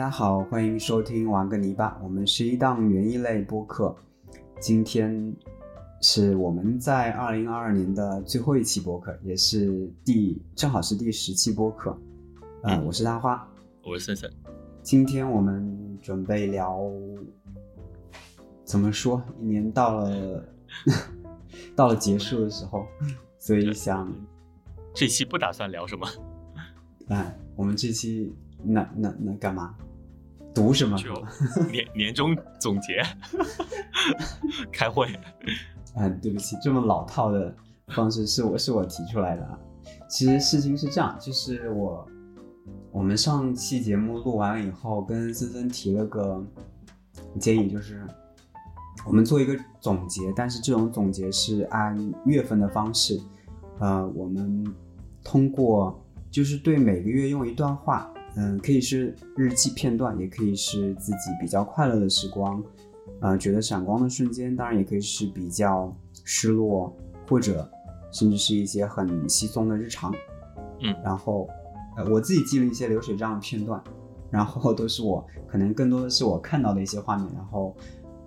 大家好，欢迎收听玩个泥巴，我们是一档园艺类播客。今天是我们在二零二二年的最后一期播客，也是第正好是第十期播客。嗯，我是大花，我是森森。今天我们准备聊，怎么说？一年到了，到了结束的时候，所以想这期不打算聊什么。哎，我们这期那那那干嘛？读什么？就年年终总结，开会。嗯，对不起，这么老套的方式是我是我提出来的啊。其实事情是这样，就是我我们上期节目录完了以后，跟森森提了个建议，就是我们做一个总结，但是这种总结是按月份的方式，呃，我们通过就是对每个月用一段话。嗯，可以是日记片段，也可以是自己比较快乐的时光，呃，觉得闪光的瞬间，当然也可以是比较失落，或者甚至是一些很稀松的日常。嗯，然后，呃，我自己记了一些流水账的片段，然后都是我可能更多的是我看到的一些画面，然后，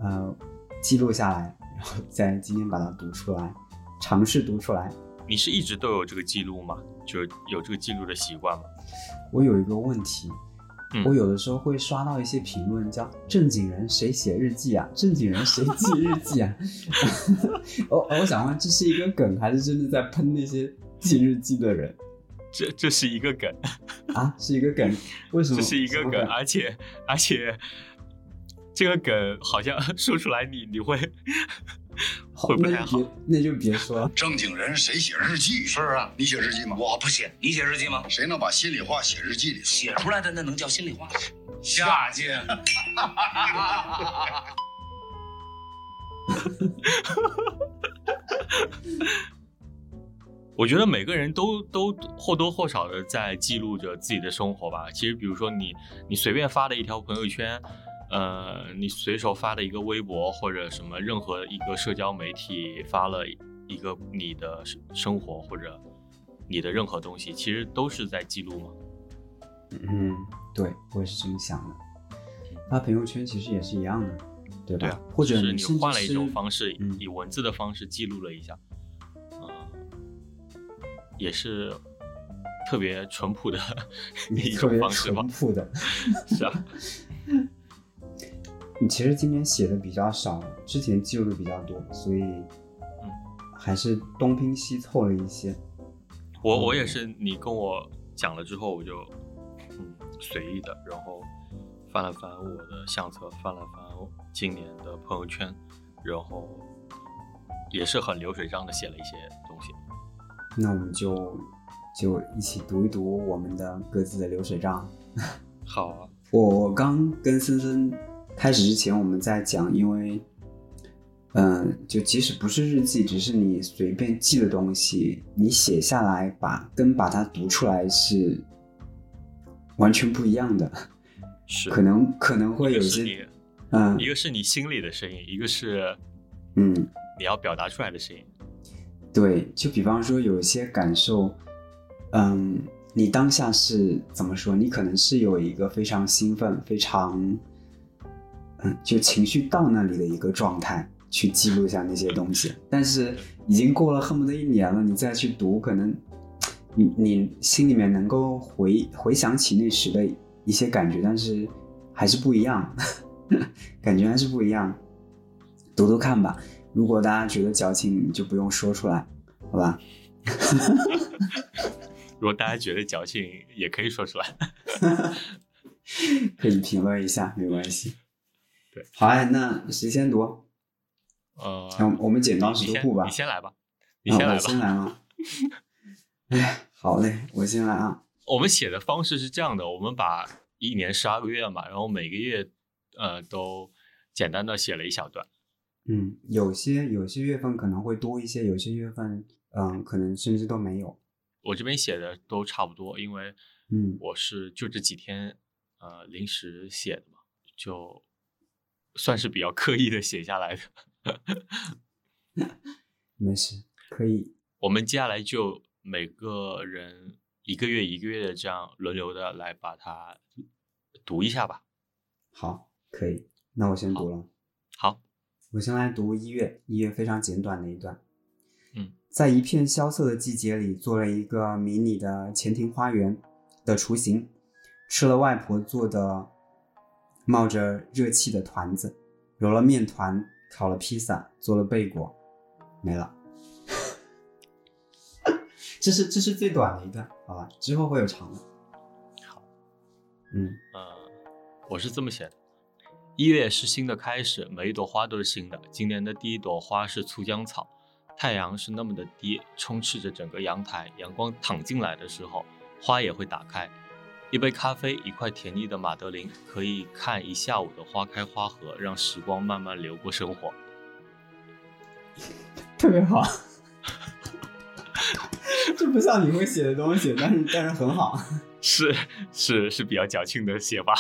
呃，记录下来，然后在今天把它读出来，尝试读出来。你是一直都有这个记录吗？就有这个记录的习惯吗？我有一个问题，我有的时候会刷到一些评论，叫“正经人谁写日记啊？正经人谁记日记啊？” 我我想问，这是一个梗，还是真的在喷那些记日记的人？这这是一个梗啊，是一个梗。为什么？这是一个梗，而且而且这个梗好像说出来你你会。会不太好，那就别说了。正经人谁写日记？是啊，你写日记吗？我不写。你写日记吗？谁能把心里话写日记里？写出来的那能叫心里话？下贱！我觉得每个人都都或多或少的在记录着自己的生活吧。其实，比如说你你随便发的一条朋友圈。呃，你随手发的一个微博或者什么任何一个社交媒体发了一个你的生活或者你的任何东西，其实都是在记录吗？嗯，对，我也是这么想的。发朋友圈其实也是一样的，对吧？或者你换了一种方式，以文字的方式记录了一下，嗯，也是特别淳朴的 一种方式吧？淳朴的，是啊。你其实今年写的比较少，之前记录的比较多，所以，嗯，还是东拼西凑了一些。我我也是，你跟我讲了之后，我就嗯随意的，然后翻了翻我的相册，翻了翻今年的朋友圈，然后也是很流水账的写了一些东西。那我们就就一起读一读我们的各自的流水账。好啊，我我刚跟森森。开始之前，我们在讲，因为，嗯，就即使不是日记，只是你随便记的东西，你写下来，把跟把它读出来是完全不一样的，是可能可能会有些，嗯，一个是你心里的声音，一个是，嗯，你要表达出来的声音，对，就比方说有一些感受，嗯，你当下是怎么说？你可能是有一个非常兴奋，非常。嗯，就情绪到那里的一个状态，去记录下那些东西。但是已经过了恨不得一年了，你再去读，可能你你心里面能够回回想起那时的一些感觉，但是还是不一样，感觉还是不一样。读读看吧，如果大家觉得矫情，就不用说出来，好吧？如果大家觉得矫情，也可以说出来，可以评论一下，没关系。对，好哎，那谁先读？呃，我们剪刀石头布吧。你先来吧，你先来吧。我先来吗？哎，好嘞，我先来啊。我们写的方式是这样的：我们把一年十二个月嘛，然后每个月呃都简单的写了一小段。嗯，有些有些月份可能会多一些，有些月份嗯可能甚至都没有。我这边写的都差不多，因为嗯我是就这几天呃临时写的嘛，就。算是比较刻意的写下来的，没事，可以。我们接下来就每个人一个月一个月的这样轮流的来把它读一下吧。好，可以。那我先读了。好，我先来读一月，一月非常简短的一段。嗯，在一片萧瑟的季节里，做了一个迷你的前庭花园的雏形，吃了外婆做的冒着热气的团子，揉了面团，烤了披萨，做了贝果，没了。这是这是最短的一段，好吧？之后会有长的。好，嗯呃，我是这么写的：一月是新的开始，每一朵花都是新的。今年的第一朵花是酢浆草，太阳是那么的低，充斥着整个阳台。阳光躺进来的时候，花也会打开。一杯咖啡，一块甜腻的马德琳，可以看一下午的花开花合，让时光慢慢流过生活。特别好。这不像你会写的东西，但是但是很好。是是是比较矫情的写法。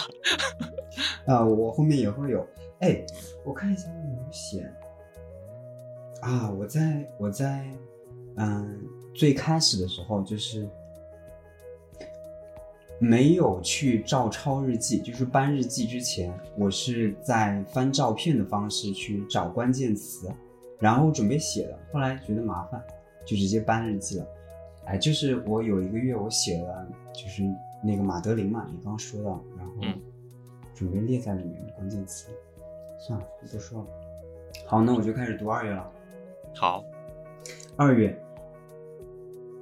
啊，我后面也会有。哎，我看一下有没有写。啊，我在我在嗯最开始的时候就是没有去照抄日记，就是搬日记之前，我是在翻照片的方式去找关键词，然后准备写的。后来觉得麻烦，就直接搬日记了。哎，就是我有一个月我写了，就是那个马德琳嘛，你刚刚说到，然后嗯准备列在里面的关键词。算了，不说了。好，那我就开始读二月了。好，二月，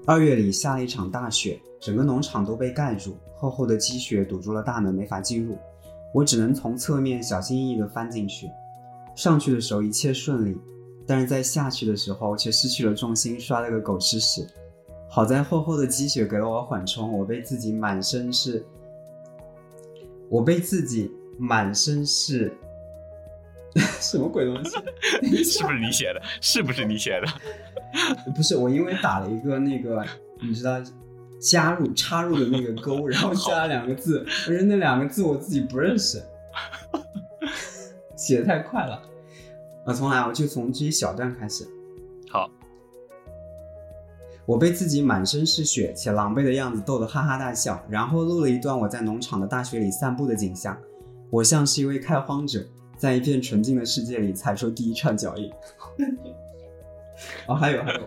二月里下了一场大雪，整个农场都被盖住，厚厚的积雪堵住了大门，没法进入。我只能从侧面小心翼翼地翻进去。上去的时候一切顺利，但是在下去的时候却失去了重心，摔了个狗吃屎。好在厚厚的积雪给了我缓冲，我被自己满身是，我被自己满身是，什么鬼东西？是不是你写的？是不是你写的？不是我，因为打了一个那个，你知道，加入插入的那个勾，然后加了两个字，但是那两个字我自己不认识，写的太快了。啊，从来，我就从这一小段开始。好，我被自己满身是血且狼狈的样子逗得哈哈大笑，然后录了一段我在农场的大雪里散步的景象。我像是一位开荒者，在一片纯净的世界里踩出第一串脚印。哦，还有还有，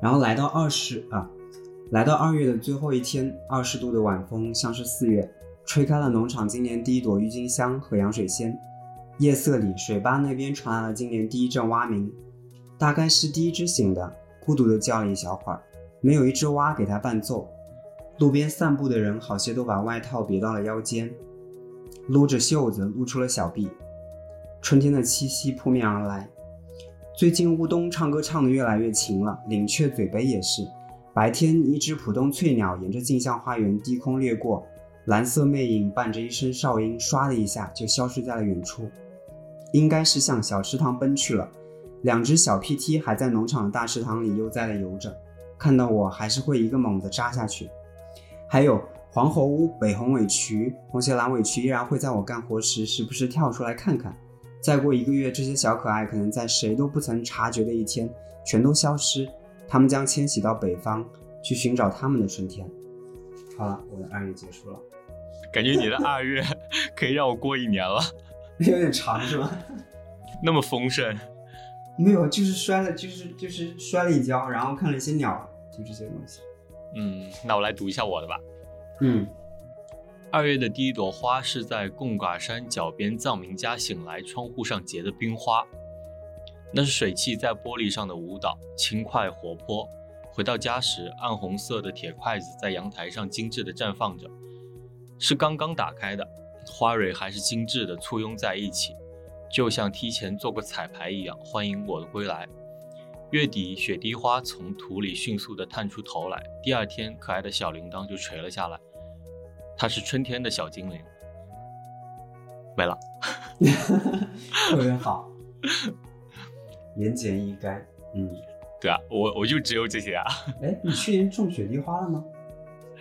然后来到二十啊，来到二月的最后一天，二十度的晚风像是四月，吹开了农场今年第一朵郁金香和洋水仙。夜色里，水坝那边传来了今年第一阵蛙鸣，大概是第一只醒的，孤独地叫了一小会儿，没有一只蛙给它伴奏。路边散步的人好些都把外套别到了腰间，撸着袖子露出了小臂。春天的气息扑面而来。最近乌冬唱歌唱得越来越勤了，领雀嘴杯也是。白天，一只浦东翠鸟沿着镜像花园低空掠过，蓝色魅影伴着一声哨音，唰的一下就消失在了远处。应该是向小池塘奔去了。两只小 PT 还在农场的大池塘里悠哉地游着，看到我还是会一个猛地扎下去。还有黄喉乌、北红尾渠、红鞋蓝尾渠依然会在我干活时时不时跳出来看看。再过一个月，这些小可爱可能在谁都不曾察觉的一天全都消失，它们将迁徙到北方去寻找他们的春天。好了，我的二月结束了，感觉你的二月可以让我过一年了，有点长是吧？那么丰盛。没有，就是摔了，就是就是摔了一跤，然后看了一些鸟，就这些东西。嗯，那我来读一下我的吧。嗯，二月的第一朵花是在贡嘎山脚边藏民家醒来窗户上结的冰花，那是水汽在玻璃上的舞蹈，轻快活泼。回到家时，暗红色的铁筷子在阳台上精致的绽放着，是刚刚打开的，花蕊还是精致的簇拥在一起，就像提前做过彩排一样，欢迎我的归来。月底，雪滴花从土里迅速地探出头来。第二天，可爱的小铃铛就垂了下来。它是春天的小精灵。没了。特别好，言简意赅。嗯，对啊，我我就只有这些啊。哎，你去年种雪滴花了吗？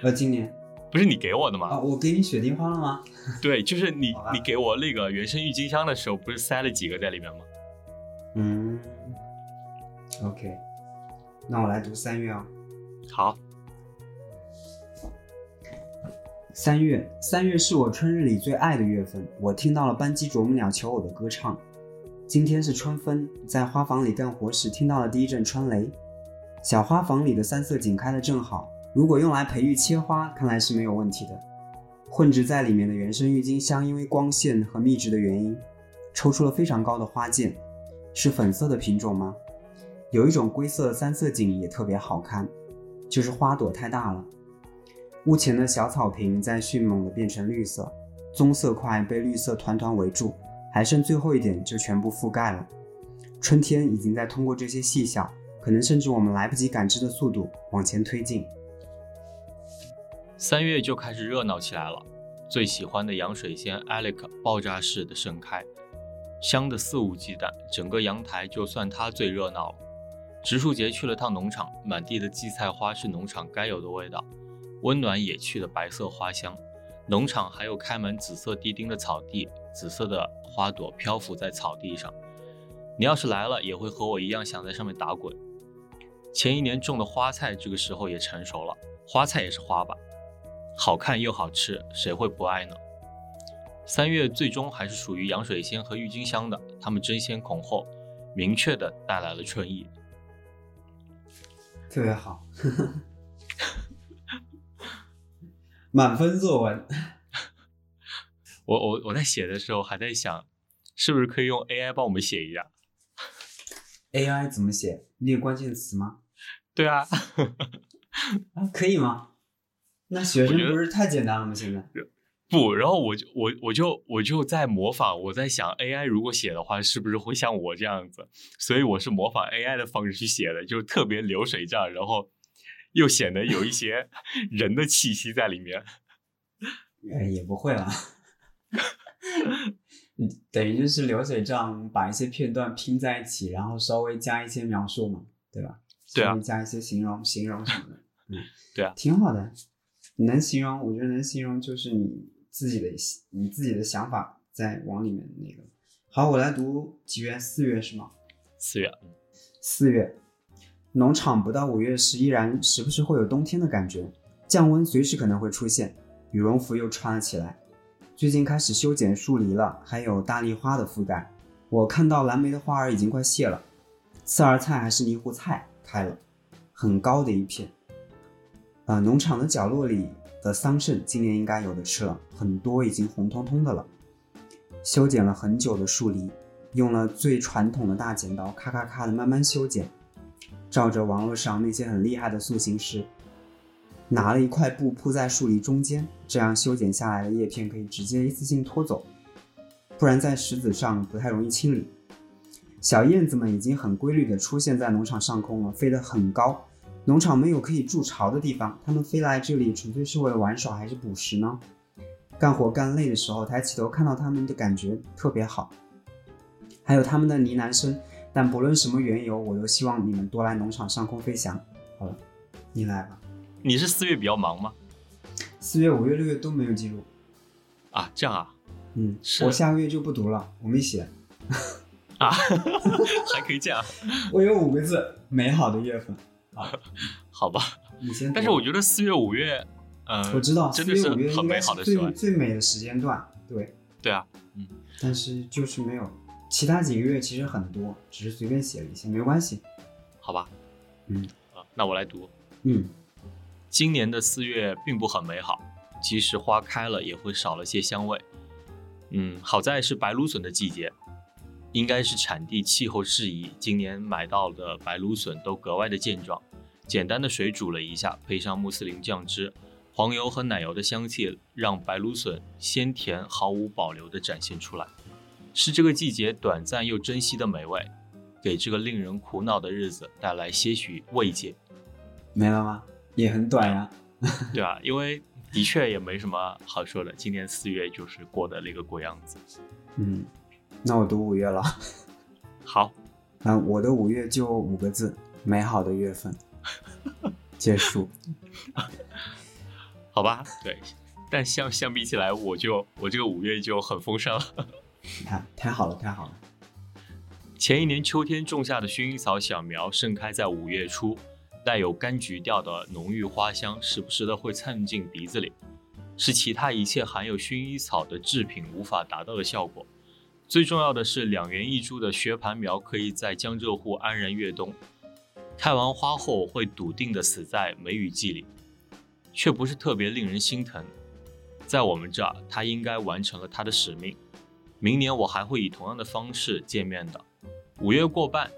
呃，今年不是你给我的吗？啊，我给你雪滴花了吗？对，就是你 你给我那个原生郁金香的时候，不是塞了几个在里面吗？嗯，OK，那我来读三月哦、好，三月，三月是我春日里最爱的月份。我听到了斑鸡啄木鸟求偶的歌唱。今天是春分，在花房里干活时听到了第一阵春雷。小花房里的三色堇开得正好，如果用来培育切花，看来是没有问题的。混植在里面的原生郁金香，因为光线和密植的原因，抽出了非常高的花剑。是粉色的品种吗？有一种灰色的三色堇也特别好看，就是花朵太大了。屋前的小草坪在迅猛地变成绿色，棕色块被绿色团团围住，还剩最后一点就全部覆盖了。春天已经在通过这些细小，可能甚至我们来不及感知的速度往前推进。三月就开始热闹起来了，最喜欢的洋水仙 Alec 爆炸式的盛开，香的肆无忌惮，整个阳台就算它最热闹了。植树节去了趟农场，满地的荠菜花是农场该有的味道。温暖野趣的白色花香，农场还有开满紫色地丁的草地，紫色的花朵漂浮在草地上。你要是来了，也会和我一样想在上面打滚。前一年种的花菜，这个时候也成熟了。花菜也是花吧，好看又好吃，谁会不爱呢？三月最终还是属于洋水仙和郁金香的，它们争先恐后，明确的带来了春意。特别好。满分作文，我我我在写的时候还在想，是不是可以用 AI 帮我们写一下？AI 怎么写？你有关键词吗？对啊，啊可以吗？那学生不是太简单了吗？现在不，然后我就我我就我就在模仿，我在想 AI 如果写的话，是不是会像我这样子？所以我是模仿 AI 的方式去写的，就是特别流水账，然后。又显得有一些 人的气息在里面，哎，也不会啦，等于就是流水账，把一些片段拼在一起，然后稍微加一些描述嘛，对吧？对啊，加一些形容、形容什么的，嗯，对啊，挺好的。能形容，我觉得能形容就是你自己的、你自己的想法在往里面那个。好，我来读几月？四月是吗？四月，四月。农场不到五月时，依然时不时会有冬天的感觉，降温随时可能会出现，羽绒服又穿了起来。最近开始修剪树篱了，还有大丽花的覆盖。我看到蓝莓的花儿已经快谢了，刺儿菜还是泥糊菜开了，很高的一片。呃，农场的角落里的桑葚今年应该有的吃了，很多已经红彤彤的了。修剪了很久的树篱，用了最传统的大剪刀，咔咔咔的慢慢修剪。照着网络上那些很厉害的塑形师，拿了一块布铺在树篱中间，这样修剪下来的叶片可以直接一次性拖走，不然在石子上不太容易清理。小燕子们已经很规律地出现在农场上空了，飞得很高。农场没有可以筑巢的地方，它们飞来这里纯粹是为了玩耍还是捕食呢？干活干累的时候，抬起头看到它们的感觉特别好，还有它们的呢喃声。但不论什么缘由，我都希望你们多来农场上空飞翔。好了，你来吧。你是四月比较忙吗？四月、五月、六月都没有记录。啊，这样啊。嗯，我下个月就不读了，我没写。啊，还可以这样。我有五个字：美好的月份。啊，好吧。你先。但是我觉得四月、五月，呃，我知道四月、五月应该是最最美的时间段。对。对啊。嗯。但是就是没有。其他几个月其实很多，只是随便写了一些，没关系，好吧。嗯，啊，那我来读。嗯，今年的四月并不很美好，即使花开了，也会少了些香味。嗯，好在是白芦笋的季节，应该是产地气候适宜，今年买到的白芦笋都格外的健壮。简单的水煮了一下，配上穆斯林酱汁、黄油和奶油的香气，让白芦笋鲜甜毫无保留地展现出来。是这个季节短暂又珍惜的美味，给这个令人苦恼的日子带来些许慰藉。没了吗？也很短呀。对啊，因为的确也没什么好说的。今年四月就是过的那个鬼样子。嗯，那我读五月了。好，那我的五月就五个字：美好的月份。结束。好吧，对，但相相比起来，我就我这个五月就很丰盛了。你看，太好了，太好了！前一年秋天种下的薰衣草小苗盛开在五月初，带有柑橘调的浓郁花香，时不时的会窜进鼻子里。是其他一切含有薰衣草的制品无法达到的效果。最重要的是，两元一株的薛蟠苗可以在江浙沪安然越冬，开完花后会笃定地死在梅雨季里，却不是特别令人心疼。在我们这儿，它应该完成了它的使命。明年我还会以同样的方式见面的。五月过半，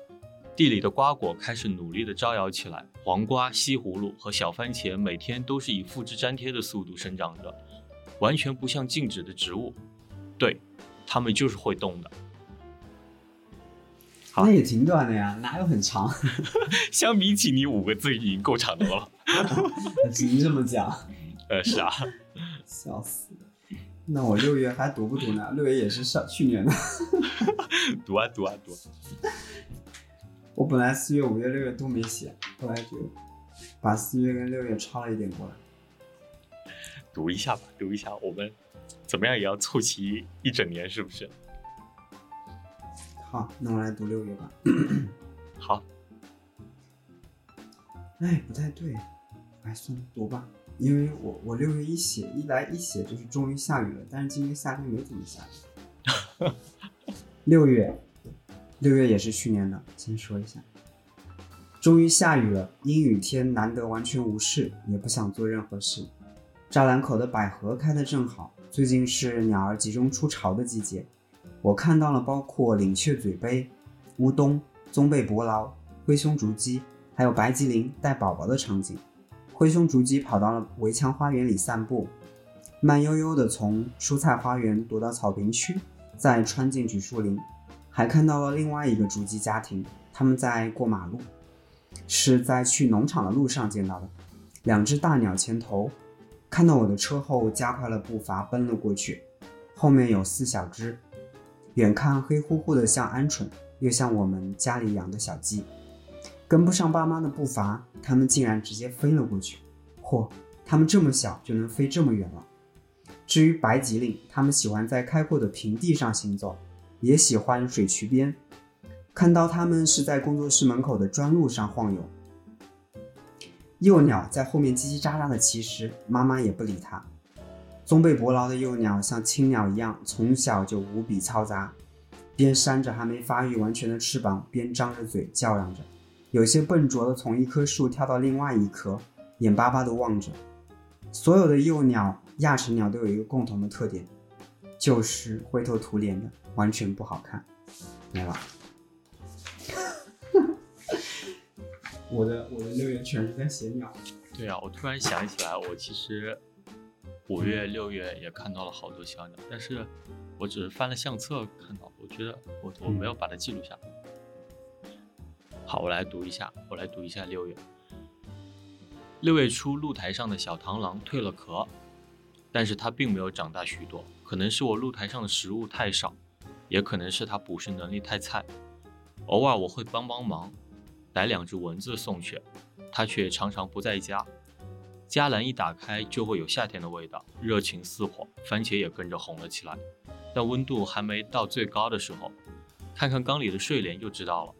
地里的瓜果开始努力地招摇起来，黄瓜、西葫芦和小番茄每天都是以复制粘贴的速度生长着，完全不像静止的植物。对。他们就是会动的，那也挺短的呀，哪有很长？相比起你五个字已经够长的了。只能这么讲。呃，是啊。笑死那我六月还读不读呢？六月也是上去年的。读啊读啊读。我本来四月、五月、六月都没写，后来就把四月跟六月抄了一点过来。读一下吧，读一下我们。怎么样也要凑齐一整年，是不是？好，那我来读六月吧。好。哎，不太对，哎，算了，读吧。因为我我六月一写一来一写就是终于下雨了，但是今年夏天没怎么下雨。六月，六月也是去年的，先说一下。终于下雨了，阴雨天难得完全无事，也不想做任何事。栅栏口的百合开得正好。最近是鸟儿集中出巢的季节，我看到了包括领雀嘴杯、乌冬、棕背伯劳、灰胸竹鸡，还有白吉林带宝宝的场景。灰胸竹鸡跑到了围墙花园里散步，慢悠悠地从蔬菜花园躲到草坪区，再穿进榉树林。还看到了另外一个竹鸡家庭，他们在过马路，是在去农场的路上见到的。两只大鸟前头。看到我的车后，加快了步伐奔了过去。后面有四小只，远看黑乎乎的，像鹌鹑，又像我们家里养的小鸡。跟不上爸妈的步伐，它们竟然直接飞了过去。嚯，它们这么小就能飞这么远了。至于白吉令，它们喜欢在开阔的平地上行走，也喜欢水渠边。看到它们是在工作室门口的砖路上晃悠。幼鸟在后面叽叽喳喳的其实妈妈也不理它。棕背伯劳的幼鸟像青鸟一样，从小就无比嘈杂，边扇着还没发育完全的翅膀，边张着嘴叫嚷着。有些笨拙的从一棵树跳到另外一棵，眼巴巴地望着。所有的幼鸟、亚成鸟都有一个共同的特点，就是灰头土脸的，完全不好看。没了。我的我的六月全是在写鸟。对啊，我突然想起来，我其实五月六月也看到了好多小鸟，但是我只是翻了相册看到，我觉得我我没有把它记录下来。好，我来读一下，我来读一下六月。六月初，露台上的小螳螂蜕了壳，但是它并没有长大许多，可能是我露台上的食物太少，也可能是它捕食能力太菜。偶尔我会帮帮忙。逮两只蚊子送去，他却常常不在家。家栏一打开，就会有夏天的味道，热情似火，番茄也跟着红了起来。但温度还没到最高的时候，看看缸里的睡莲就知道了，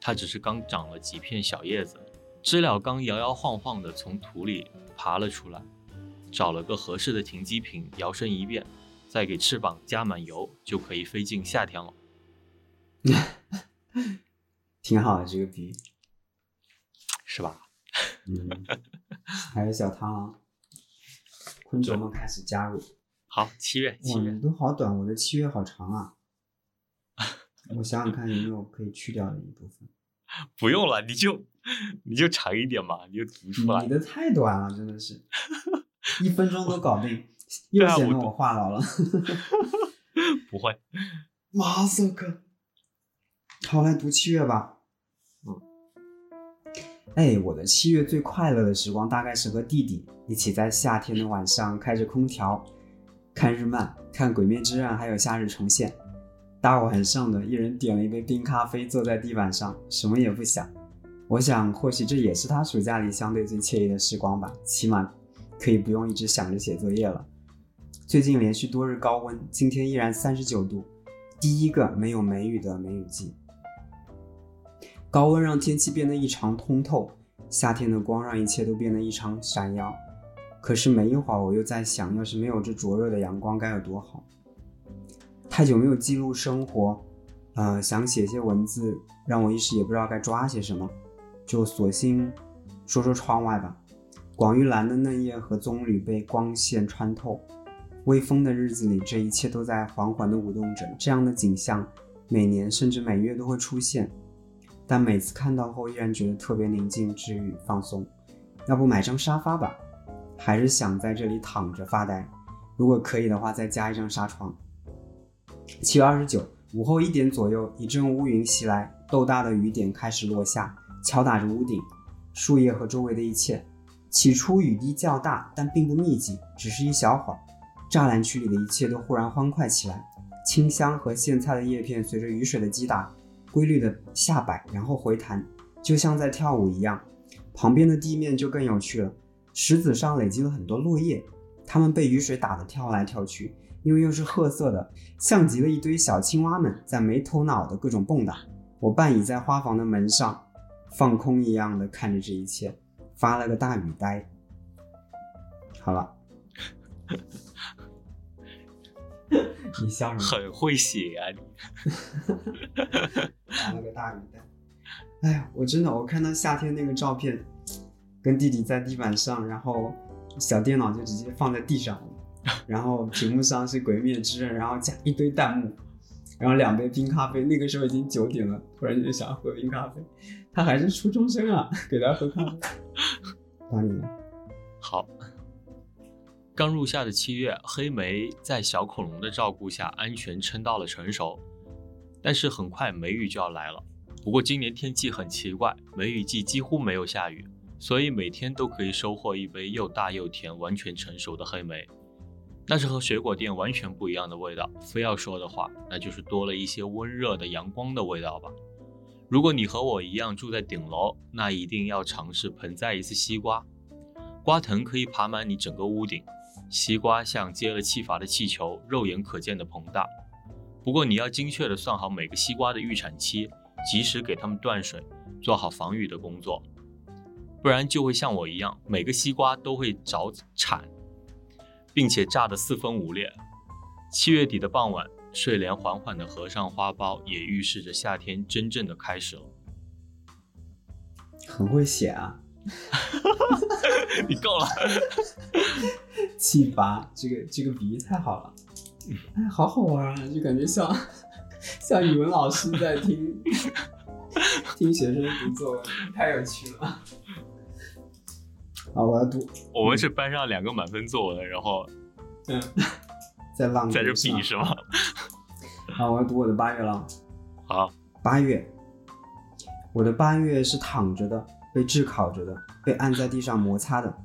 它只是刚长了几片小叶子。知了刚摇摇晃晃地从土里爬了出来，找了个合适的停机坪，摇身一变，再给翅膀加满油，就可以飞进夏天了。挺好的这个比喻。是吧？嗯，还有小螳螂，昆虫们开始加入。好，七月，七月都好短，我的七月好长啊！我想想看有没有可以去掉的一部分。不用了，你就你就长一点嘛，你就读出来。你的太短了，真的是，一分钟都搞定，又显得我话痨了。不会，马赛克。好，来读七月吧。哎，我的七月最快乐的时光大概是和弟弟一起在夏天的晚上开着空调，看日漫、看《鬼灭之刃》，还有《夏日重现》。大晚上的，一人点了一杯冰咖啡，坐在地板上，什么也不想。我想，或许这也是他暑假里相对最惬意的时光吧，起码可以不用一直想着写作业了。最近连续多日高温，今天依然三十九度，第一个没有梅雨的梅雨季。高温让天气变得异常通透，夏天的光让一切都变得异常闪耀。可是没一会儿，我又在想，要是没有这灼热的阳光，该有多好。太久没有记录生活，呃，想写些文字，让我一时也不知道该抓些什么，就索性说说窗外吧。广玉兰的嫩叶和棕榈被光线穿透，微风的日子里，这一切都在缓缓地舞动着。这样的景象，每年甚至每月都会出现，但每次看到后，依然觉得特别宁静、治愈、放松。要不买张沙发吧？还是想在这里躺着发呆。如果可以的话，再加一张纱窗。七月二十九午后一点左右，一阵乌云袭来，豆大的雨点开始落下，敲打着屋顶、树叶和周围的一切。起初雨滴较大，但并不密集，只是一小会儿。栅栏区里的一切都忽然欢快起来，清香和苋菜的叶片随着雨水的击打，规律的下摆，然后回弹，就像在跳舞一样。旁边的地面就更有趣了，石子上累积了很多落叶，它们被雨水打得跳来跳去，因为又是褐色的，像极了一堆小青蛙们在没头脑的各种蹦跶。我半倚在花房的门上，放空一样的看着这一切。发了个大语呆，好了，你笑什么？很会写啊你！那个大语呆。哎呀，我真的，我看到夏天那个照片，跟弟弟在地板上，然后小电脑就直接放在地上，然后屏幕上是《鬼灭之刃》，然后加一堆弹幕，然后两杯冰咖啡。那个时候已经九点了，突然就想喝冰咖啡。他还是初中生啊，给他喝咖啡。到你了。好，刚入夏的七月，黑莓在小恐龙的照顾下安全撑到了成熟，但是很快梅雨就要来了。不过今年天气很奇怪，梅雨季几乎没有下雨，所以每天都可以收获一杯又大又甜、完全成熟的黑莓。那是和水果店完全不一样的味道。非要说的话，那就是多了一些温热的阳光的味道吧。如果你和我一样住在顶楼，那一定要尝试盆栽一次西瓜。瓜藤可以爬满你整个屋顶，西瓜像接了气阀的气球，肉眼可见的膨大。不过你要精确的算好每个西瓜的预产期，及时给它们断水，做好防雨的工作，不然就会像我一样，每个西瓜都会早产，并且炸得四分五裂。七月底的傍晚。睡莲缓缓地合上花苞，也预示着夏天真正的开始了。很会写啊！你够了。气阀，这个这个比喻太好了。哎，好好玩啊！就感觉像像语文老师在听 听学生读作文，太有趣了。好，我要读。我们是班上两个满分作文，然后嗯。在浪在这比是吗？好，我要读我的八月了。好，八月，我的八月是躺着的，被炙烤着的，被按在地上摩擦的。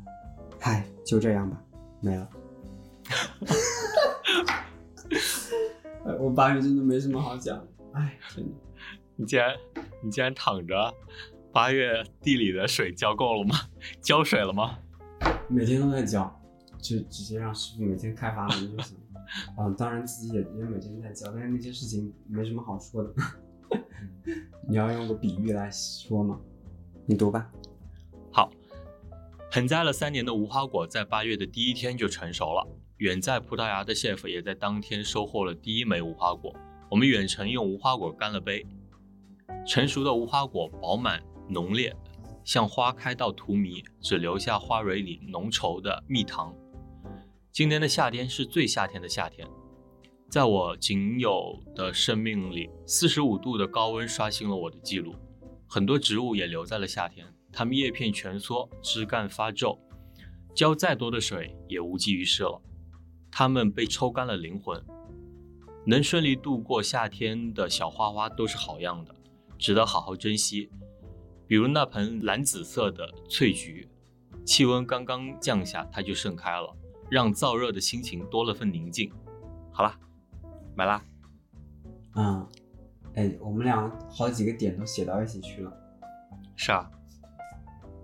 嗨，就这样吧，没了。我八月真的没什么好讲。哎，真的，你竟然你竟然躺着？八月地里的水浇够了吗？浇水了吗？每天都在浇，就直接让师傅每天开阀门就行。嗯，当然自己也也每天在浇，但是那些事情没什么好说的。你要用个比喻来说吗？你读吧。好，盆栽了三年的无花果在八月的第一天就成熟了。远在葡萄牙的 chef 也在当天收获了第一枚无花果。我们远程用无花果干了杯。成熟的无花果饱满浓烈，像花开到荼蘼，只留下花蕊里浓稠的蜜糖。今年的夏天是最夏天的夏天，在我仅有的生命里，四十五度的高温刷新了我的记录。很多植物也留在了夏天，它们叶片蜷缩，枝干发皱，浇再多的水也无济于事了。它们被抽干了灵魂。能顺利度过夏天的小花花都是好样的，值得好好珍惜。比如那盆蓝紫色的翠菊，气温刚刚降下，它就盛开了。让燥热的心情多了份宁静。好啦，买啦。嗯，哎，我们俩好几个点都写到一起去了。是啊。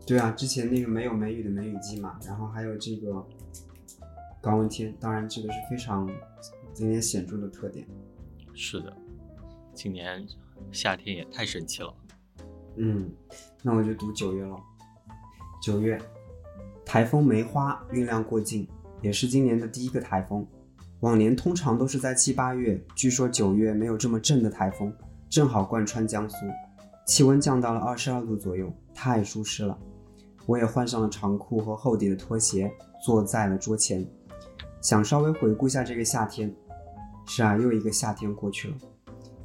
对啊，之前那个没有梅雨的梅雨季嘛，然后还有这个高温天，当然这个是非常今年显著的特点。是的，今年夏天也太神奇了。嗯，那我就读九月了。九月。台风梅花酝酿过境，也是今年的第一个台风。往年通常都是在七八月，据说九月没有这么正的台风，正好贯穿江苏，气温降到了二十二度左右，太舒适了。我也换上了长裤和厚底的拖鞋，坐在了桌前，想稍微回顾一下这个夏天。是啊，又一个夏天过去了。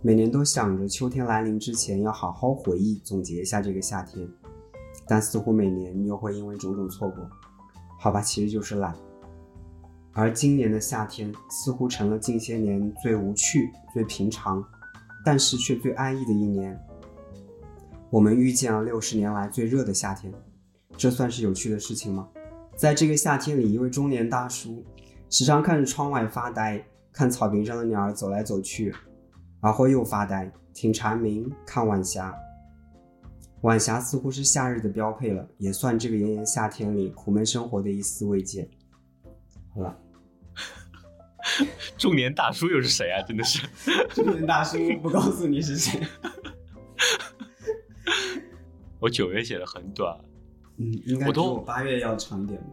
每年都想着秋天来临之前要好好回忆总结一下这个夏天，但似乎每年又会因为种种错过。好吧，其实就是懒。而今年的夏天似乎成了近些年最无趣、最平常，但是却最安逸的一年。我们遇见了六十年来最热的夏天，这算是有趣的事情吗？在这个夏天里，一位中年大叔时常看着窗外发呆，看草坪上的鸟儿走来走去，然后又发呆，听蝉鸣，看晚霞。晚霞似乎是夏日的标配了，也算这个炎炎夏天里苦闷生活的一丝慰藉。好了。中年大叔又是谁啊？真的是 中年大叔，不告诉你是谁。我九月写的很短，嗯，应该比我八月要长一点吧。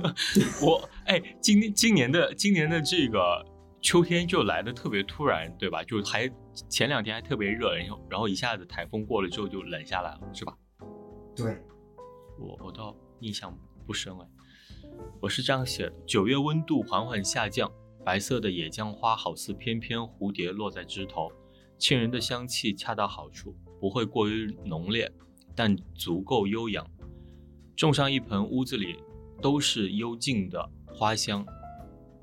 我哎，今年今年的今年的这个秋天就来的特别突然，对吧？就还前两天还特别热，然后然后一下子台风过了之后就冷下来了，是吧？对，我我倒印象不深哎，我是这样写的：九月温度缓缓下降，白色的野姜花好似翩翩蝴蝶落在枝头，沁人的香气恰到好处，不会过于浓烈，但足够悠扬。种上一盆，屋子里都是幽静的花香，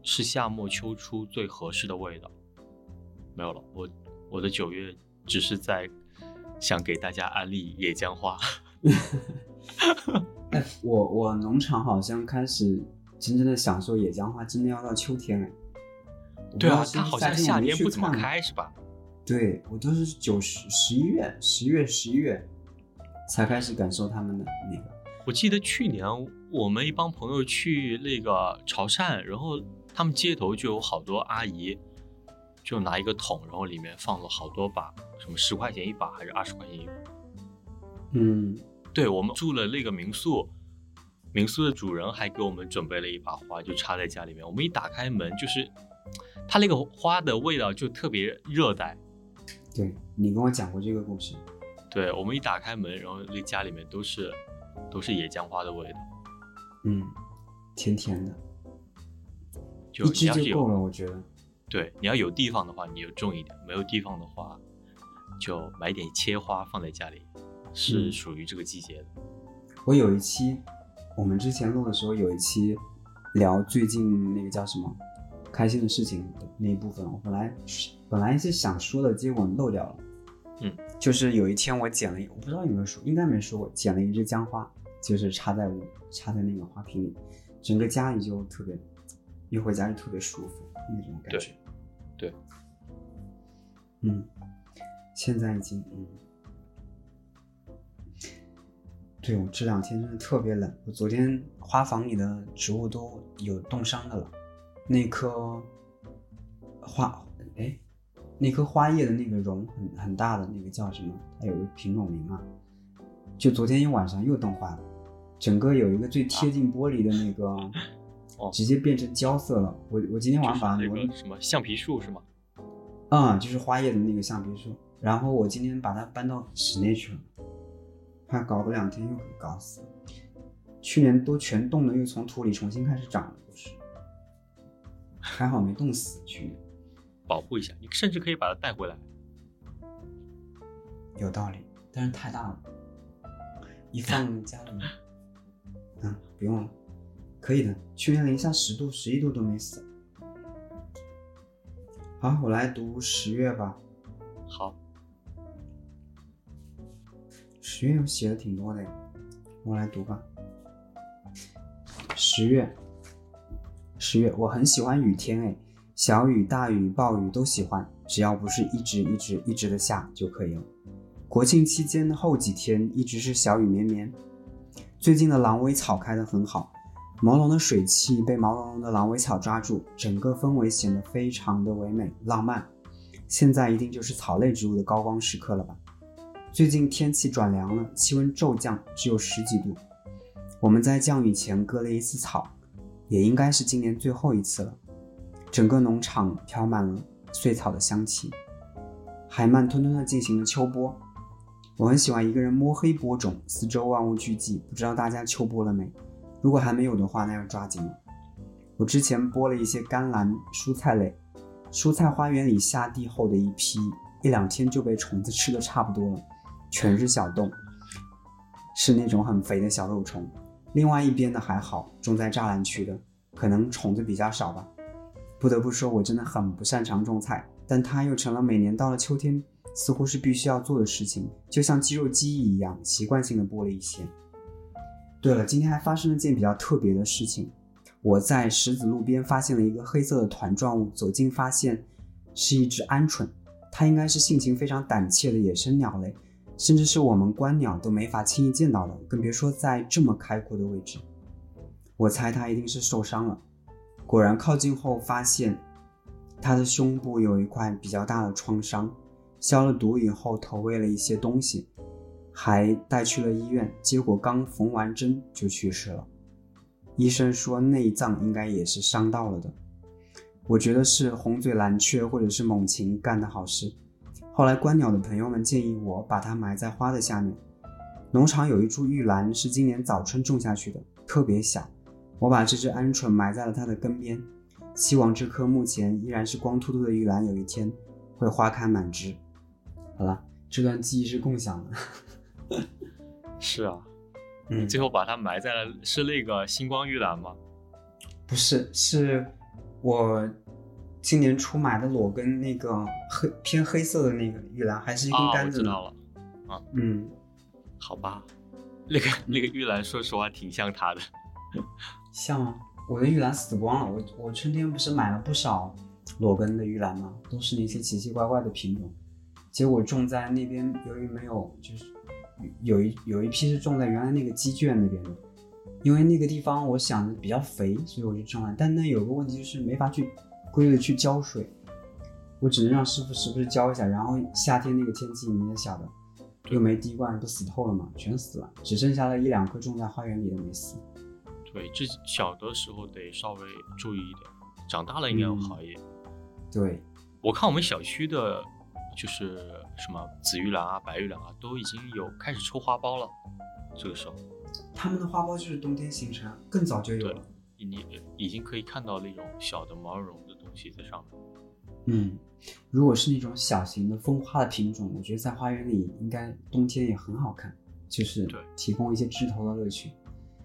是夏末秋初最合适的味道。没有了，我我的九月只是在想给大家安利野姜花。哎，我我农场好像开始真正的享受野姜花，真的要到秋天哎。我不知对啊，它好像夏天不怎么开是吧？对我都是九十十一月、十月、十一月才开始感受他们的那个。我记得去年我们一帮朋友去那个潮汕，然后他们街头就有好多阿姨，就拿一个桶，然后里面放了好多把，什么十块钱一把还是二十块钱一把。嗯，对我们住了那个民宿，民宿的主人还给我们准备了一把花，就插在家里面。我们一打开门，就是它那个花的味道就特别热带。对你跟我讲过这个故事。对我们一打开门，然后那家里面都是都是野姜花的味道，嗯，甜甜的，就一支就够了，我觉得。对，你要有地方的话，你就种一点；没有地方的话，就买点切花放在家里，是嗯属于这个季节的。我有一期，我们之前录的时候有一期聊最近那个叫什么开心的事情的那一部分，我本来本来是想说的，结果漏掉了。嗯，就是有一天我捡了一，我不知道有没有说，应该没说过，捡了一只姜花，就是插在我，插在那个花瓶里，整个家里就特别，一回家就特别舒服那种感觉。对，嗯，现在已经嗯。对我这两天真的特别冷，我昨天花房里的植物都有冻伤的了。那棵花，哎，那棵花叶的那个绒很很大的那个叫什么？它有个品种名啊，就昨天一晚上又冻坏了，整个有一个最贴近玻璃的那个，哦直接变成焦色了。我我今天晚上把我那个什么橡皮树是吗？啊、就是花叶的那个橡皮树，然后我今天把它搬到室内去了，怕搞个两天又给搞死了。去年都全冻了，又从土里重新开始长了，都是。还好没冻死，去年保护一下，你甚至可以把它带回来。有道理，但是太大了，一放家里，嗯，不用了，可以的。去年零下十度、十一度都没死。好，我来读十月吧。好，十月我写的挺多的呀，我来读吧。十月，十月，我很喜欢雨天哎，小雨、大雨、暴雨都喜欢，只要不是一直一直一直的下就可以了。国庆期间的后几天一直是小雨绵绵。最近的狼尾草开得很好，朦胧的水汽被毛茸茸的狼尾草抓住，整个氛围显得非常的唯美浪漫。现在一定就是草类植物的高光时刻了吧？最近天气转凉了，气温骤降，只有十几度。我们在降雨前割了一次草，也应该是今年最后一次了。整个农场飘满了碎草的香气，还慢吞吞地进行了秋播。我很喜欢一个人摸黑播种，四周万物俱寂。不知道大家秋播了没？如果还没有的话，那要抓紧了。我之前播了一些甘蓝蔬菜类，蔬菜花园里下地后的一批，一两天就被虫子吃的差不多了，全是小洞，是那种很肥的小肉虫。另外一边的还好，种在栅栏区的，可能虫子比较少吧。不得不说，我真的很不擅长种菜，但它又成了每年到了秋天似乎是必须要做的事情，就像肌肉记忆一样，习惯性的播了一些。对了，今天还发生了件比较特别的事情，我在石子路边发现了一个黑色的团状物，走近发现是一只鹌鹑，它应该是性情非常胆怯的野生鸟类，甚至是我们观鸟都没法轻易见到的，更别说在这么开阔的位置。我猜它一定是受伤了。果然靠近后发现，它的胸部有一块比较大的创伤，消了毒以后投喂了一些东西，还带去了医院，结果刚缝完针就去世了。医生说内脏应该也是伤到了的。我觉得是红嘴蓝雀或者是猛禽干的好事。后来观鸟的朋友们建议我把它埋在花的下面。农场有一株玉兰是今年早春种下去的，特别小。我把这只鹌鹑埋在了它的根边，希望这棵目前依然是光秃秃的玉兰有一天会花开满枝。好了，这段记忆是共享的。是啊，嗯，最后把它埋在了是那个星光玉兰吗？不是，是我今年初买的裸根那个黑偏黑色的那个玉兰，还是一根杆子呢。知道了。嗯，好吧，那个那个玉兰，说实话挺像它的。像我的玉兰死光了。我我春天不是买了不少裸根的玉兰吗？都是那些奇奇怪怪的品种。结果种在那边，由于没有，就是有一有一批是种在原来那个鸡圈那边的，因为那个地方我想着比较肥，所以我就种了。但那有个问题就是没法去规律的去浇水，我只能让师傅时不时浇一下。然后夏天那个天气你也晓得，又没滴灌，不死透了嘛，全死了，只剩下了一两棵种在花园里的没死。对，这小的时候得稍微注意一点，长大了应该会好一点。对，我看我们小区的，就是什么紫玉兰啊、白玉兰啊，都已经有开始抽花苞了。这个时候，他们的花苞就是冬天形成，更早就有对了。你已经可以看到那种小的毛茸茸的东西在上面。嗯，如果是那种小型的风花的品种，我觉得在花园里应该冬天也很好看，就是对提供一些枝头的乐趣。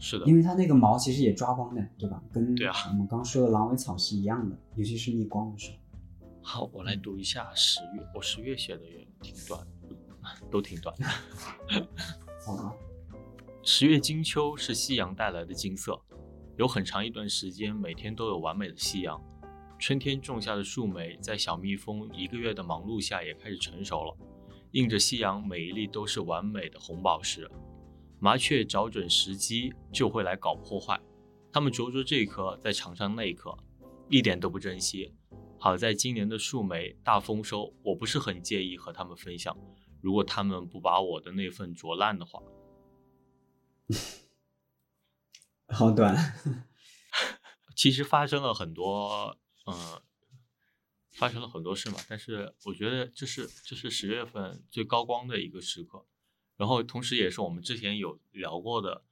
是的，因为它那个毛其实也抓光的，对吧？跟对啊我们刚说的狼尾草是一样的，尤其是逆光的时候。好，我来读一下十月，我十月写的也挺短，都挺短的。好吧，十月金秋是夕阳带来的金色，有很长一段时间每天都有完美的夕阳。春天种下的树莓，在小蜜蜂一个月的忙碌下也开始成熟了，映着夕阳，每一粒都是完美的红宝石。麻雀找准时机就会来搞破坏，他们啄啄这颗，再尝尝那颗，一点都不珍惜。好在今年的树莓大丰收，我不是很介意和他们分享。如果他们不把我的那份啄烂的话，好短。其实发生了很多，嗯，发生了很多事嘛。但是我觉得这是这是十月份最高光的一个时刻，然后同时也是我们之前有聊过的，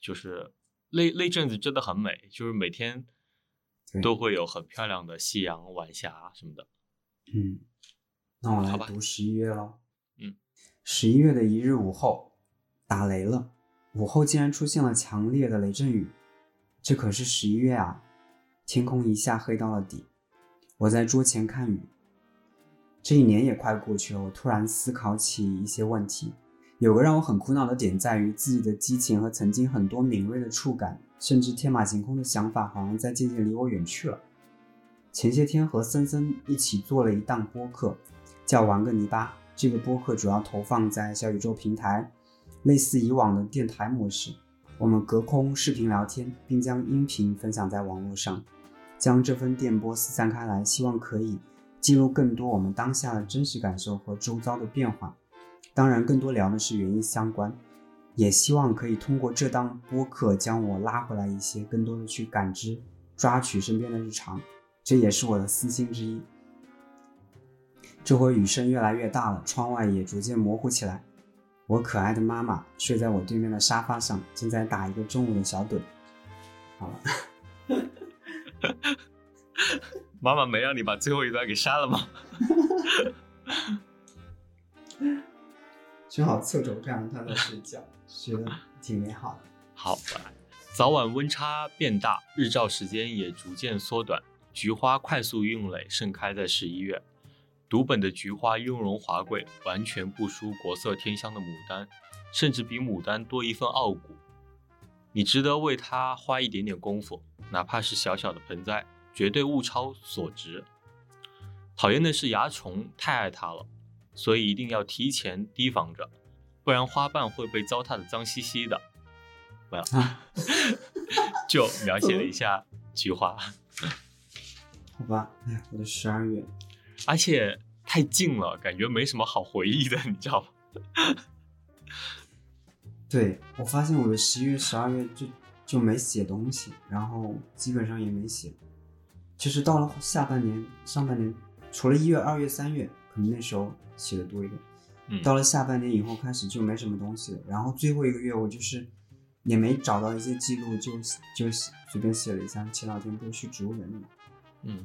就是那那阵子真的很美，就是每天都会有很漂亮的夕阳、晚霞什么的。嗯，那我来读十一月喽。嗯，十一月的一日午后，打雷了，午后竟然出现了强烈的雷阵雨，这可是十一月啊！天空一下黑到了底。我在桌前看雨。这一年也快过去了，我突然思考起一些问题。有个让我很苦恼的点在于，自己的激情和曾经很多敏锐的触感，甚至天马行空的想法，好像在渐渐离我远去了。前些天和森森一起做了一档播客，叫“玩个泥巴”。这个播客主要投放在小宇宙平台，类似以往的电台模式。我们隔空视频聊天，并将音频分享在网络上，将这份电波四散开来，希望可以记录更多我们当下的真实感受和周遭的变化。当然，更多聊的是原因相关，也希望可以通过这档播客将我拉回来一些，更多的去感知、抓取身边的日常，这也是我的私心之一。这会雨声越来越大了，窗外也逐渐模糊起来。我可爱的妈妈睡在我对面的沙发上，正在打一个中午的小盹。好了，妈妈没让你把最后一段给删了吗？正好侧着看着她在睡觉，觉得挺美好的。好，来，早晚温差变大，日照时间也逐渐缩短，菊花快速孕蕾，盛开在十一月。读本的菊花雍容华贵，完全不输国色天香的牡丹，甚至比牡丹多一份傲骨。你值得为它花一点点功夫，哪怕是小小的盆栽，绝对物超所值。讨厌的是蚜虫太爱它了，所以一定要提前提防着，不然花瓣会被糟蹋的脏兮兮的。完了，就描写了一下菊花，好吧，哎呀，我的十二月，而且太近了，感觉没什么好回忆的，你知道吗？对我发现我的十一月、十二月就就没写东西，然后基本上也没写，就是到了下半年、上半年，除了一月、二月、三月，可能那时候写的多一点。嗯到了下半年以后开始就没什么东西了，然后最后一个月我就是也没找到一些记录，就就随便写了一下。前两天不是去植物园了嘛，嗯，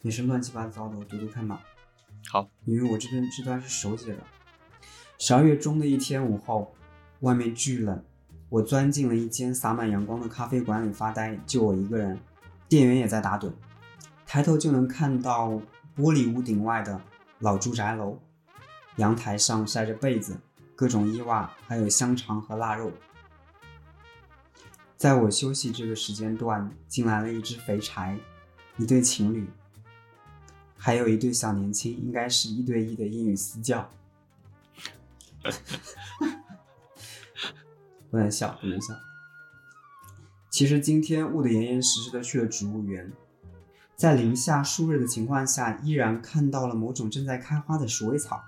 也是乱七八糟的，我读读看吧。好，因为我这边这段是手写的。十二月中的一天午后，外面巨冷，我钻进了一间洒满阳光的咖啡馆里发呆，就我一个人，店员也在打盹。抬头就能看到玻璃屋顶外的老住宅楼，阳台上晒着被子、各种衣袜，还有香肠和腊肉。在我休息这个时间段，进来了一只肥柴，一对情侣，还有一对小年轻，应该是一对一的英语私教。不能笑，不能笑。其实今天雾得严严实实的去了植物园，在零下数日的情况下，依然看到了某种正在开花的鼠尾草。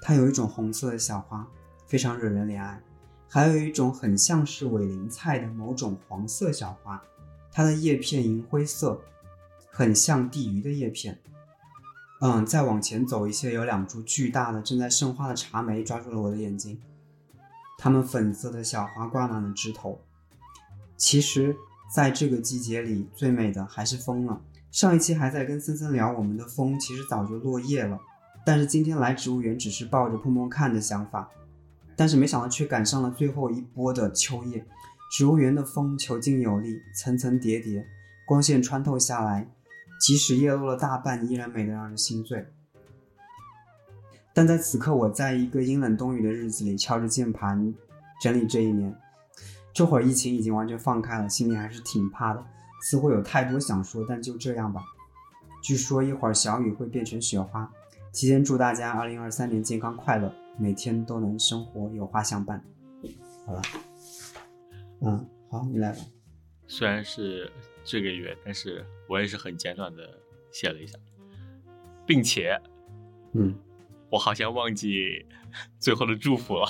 它有一种红色的小花，非常惹人怜爱；还有一种很像是伪鳞菜的某种黄色小花，它的叶片银灰色，很像地榆的叶片。嗯，再往前走一些，有两株巨大的正在盛花的茶梅抓住了我的眼睛，它们粉色的小花挂满了枝头。其实，在这个季节里，最美的还是风了。上一期还在跟森森聊我们的风，其实早就落叶了，但是今天来植物园只是抱着碰碰看的想法，但是没想到却赶上了最后一波的秋叶。植物园的风遒劲有力，层层叠叠，光线穿透下来。即使叶落了大半，依然美得让人心醉。但在此刻，我在一个阴冷冬雨的日子里，敲着键盘整理这一年。这会儿疫情已经完全放开了，心里还是挺怕的，似乎有太多想说，但就这样吧。据说一会儿小雨会变成雪花。提前祝大家二零二三年健康快乐，每天都能生活有花相伴。好了，嗯，好，你来吧。虽然是这个月，但是我也是很简短的写了一下，并且嗯，我好像忘记最后的祝福了。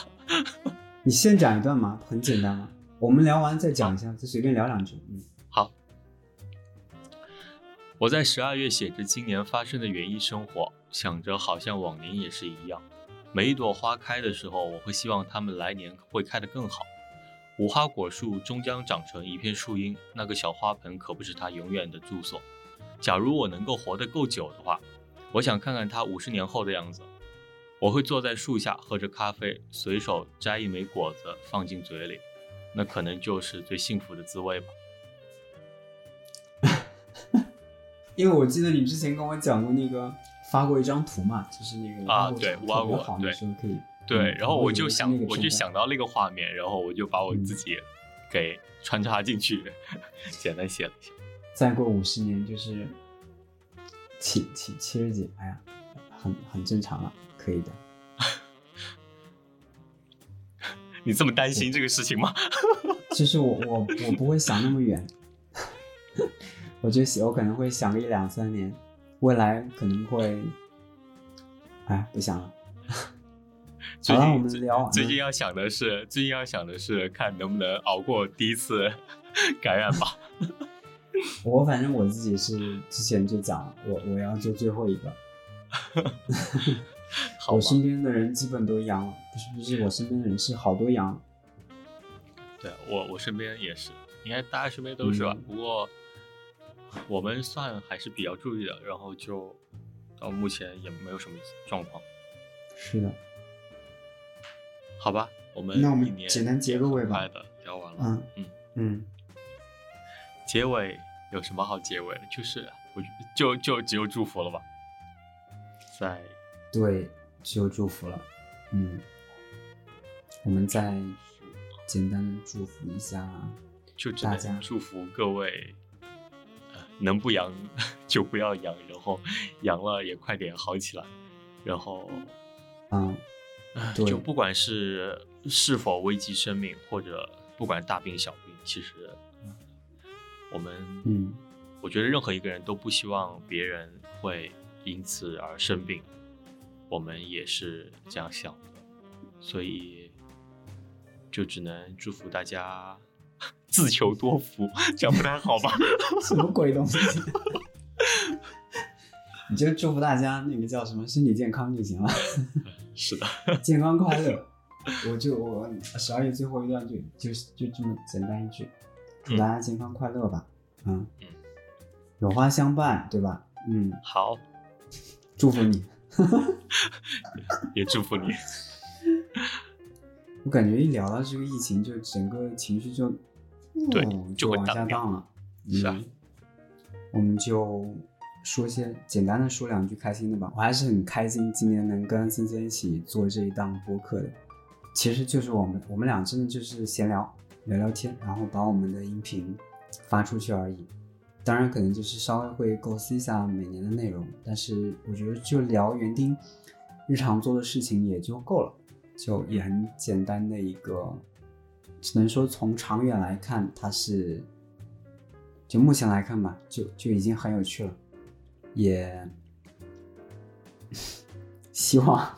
你先讲一段嘛，很简单嘛。我们聊完再讲一下，就随便聊两句。嗯，好，我在十二月写着今年发生的园艺生活，想着好像往年也是一样。每一朵花开的时候，我会希望它们来年会开得更好。无花果树终将长成一片树荫，那个小花盆可不是它永远的住所。假如我能够活得够久的话，我想看看它五十年后的样子。我会坐在树下喝着咖啡，随手摘一枚果子放进嘴里，那可能就是最幸福的滋味吧。因为我记得你之前跟我讲过那个发过一张图嘛，就是那个啊对无花果别好，那对可以。对，嗯然后我就想，我就想到那个画面，然后我就把我嗯自己给穿插进去，简单写了一下。再过五十年就是七七七十几，哎呀，很很正常了，可以的。你这么担心这个事情吗？其 实我我我不会想那么远，我就想我可能会想个一两三年，未来可能会，哎，不想了。最好了，我们聊完了最近要想的是，最近要想的是看能不能熬过第一次 感染吧。我反正我自己是之前就讲了，我我要做最后一个。我身边的人基本都阳了，不是不是，我身边的人是好多阳。对我我身边也是，应该大家身边都是吧？嗯不过我们算还是比较注意的，然后就到目前也没有什么状况，是的，好吧？我们那我们简单结个尾吧的聊完了，嗯嗯，嗯，结尾有什么好结尾的？就是我就就只有祝福了吧，在对，只有祝福了。嗯，我们再简单的祝福一下。就只大家能祝福各位，呃，能不阳 就不要阳，然后阳了也快点好起来，然后，嗯，就不管是是否危及生命，或者不管大病小病，其实我们，嗯，我觉得任何一个人都不希望别人会因此而生病，我们也是这样想的，所以就只能祝福大家自求多福，这样不太好吧？什么鬼东西？你就祝福大家那个叫什么身体健康就行了，是的，健康快乐。我就我十二月最后一段就就就这么简单一句，祝大家健康快乐吧。嗯嗯，有花相伴，对吧？嗯，好，祝福你。也祝福你。我感觉一聊到这个疫情，就整个情绪就对哦就会往下荡掉了。是啊嗯，我们就说些简单的说两句开心的吧。我还是很开心今年能跟森森一起做这一档播客的。其实就是我们我们俩真的就是闲聊聊聊天，然后把我们的音频发出去而已。当然，可能就是稍微会构思一下每年的内容，但是我觉得就聊园丁日常做的事情也就够了，就也很简单的一个，只能说从长远来看，它是就目前来看吧，就就已经很有趣了，也 希望，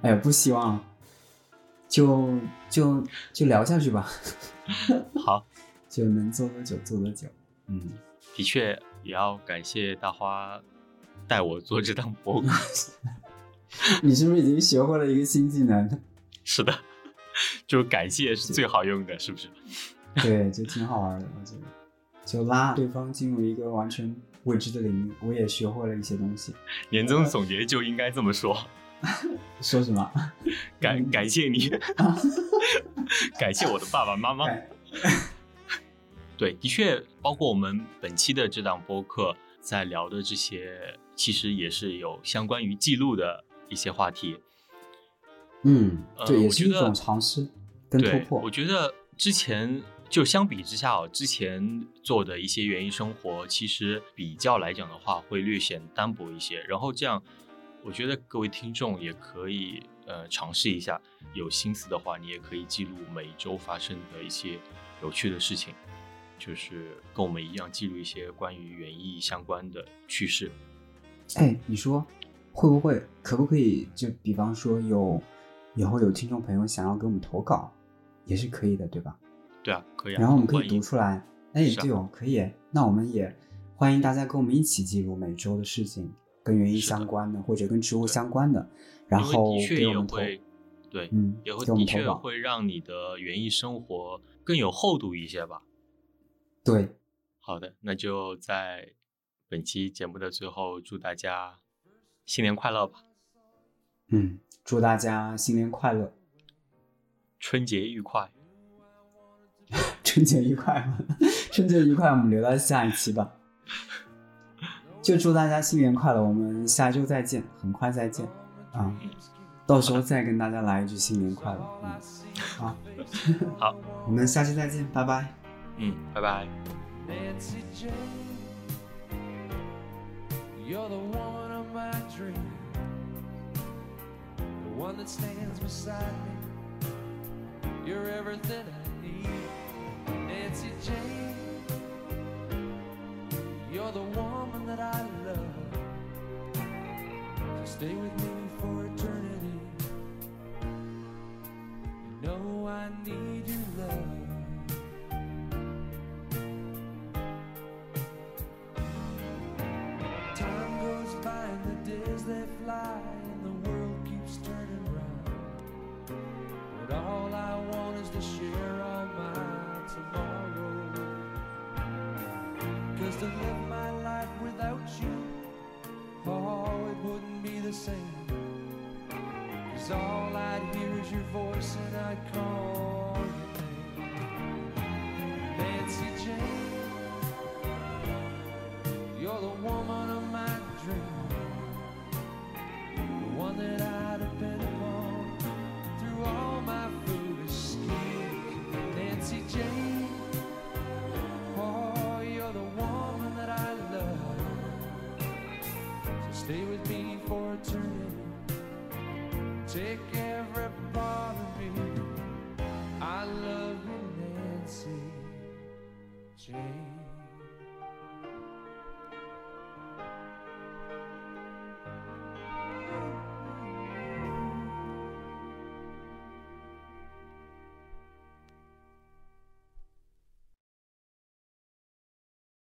哎呀，不希望了，就就就聊下去吧，好，就能做多久做多久，嗯。的确也要感谢大花带我做这档播客。你是不是已经学会了一个新技能？是的，就感谢是最好用的，是不是？对，就挺好玩的，我觉得，就拉对方进入一个完全未知的领域，我也学会了一些东西。年终总结就应该这么说，说什么？感感谢你，感谢我的爸爸妈妈。哎对，的确，包括我们本期的这档播客在聊的这些，其实也是有相关于记录的一些话题。嗯，呃对，也我觉得是一种尝试跟突，破我。觉得之前就相比之下哦，之前做的一些园艺生活，其实比较来讲的话，会略显单薄一些。然后这样，我觉得各位听众也可以呃尝试一下，有心思的话，你也可以记录每周发生的一些有趣的事情，就是跟我们一样记录一些关于园艺相关的趣事。哎，你说会不会？可不可以？就比方说有以后有听众朋友想要给我们投稿，也是可以的，对吧？对啊，可以啊。然后我们可以读出来。哎，是啊对哦，可以。那我们也欢迎大家跟我们一起记录每周的事情，跟园艺相关的或者跟植物相关的，然后的确给我们投。也会，对，嗯也会的确会让你的园艺生活更有厚度一些吧。对，好的，那就在本期节目的最后，祝大家新年快乐吧，嗯，祝大家新年快乐，春节愉快。春节愉快吗？春节愉快，我们留到下一期吧。就祝大家新年快乐，我们下周再见，很快再见啊！到时候再跟大家来一句新年快乐。嗯，好，好，我们下期再见，拜拜。嗯，拜拜。You're the woman of my dreams, the one that stands beside me. You're everything I need, Nancy Jane. You're the woman that I love. So stay with me stay with me for eternity. Take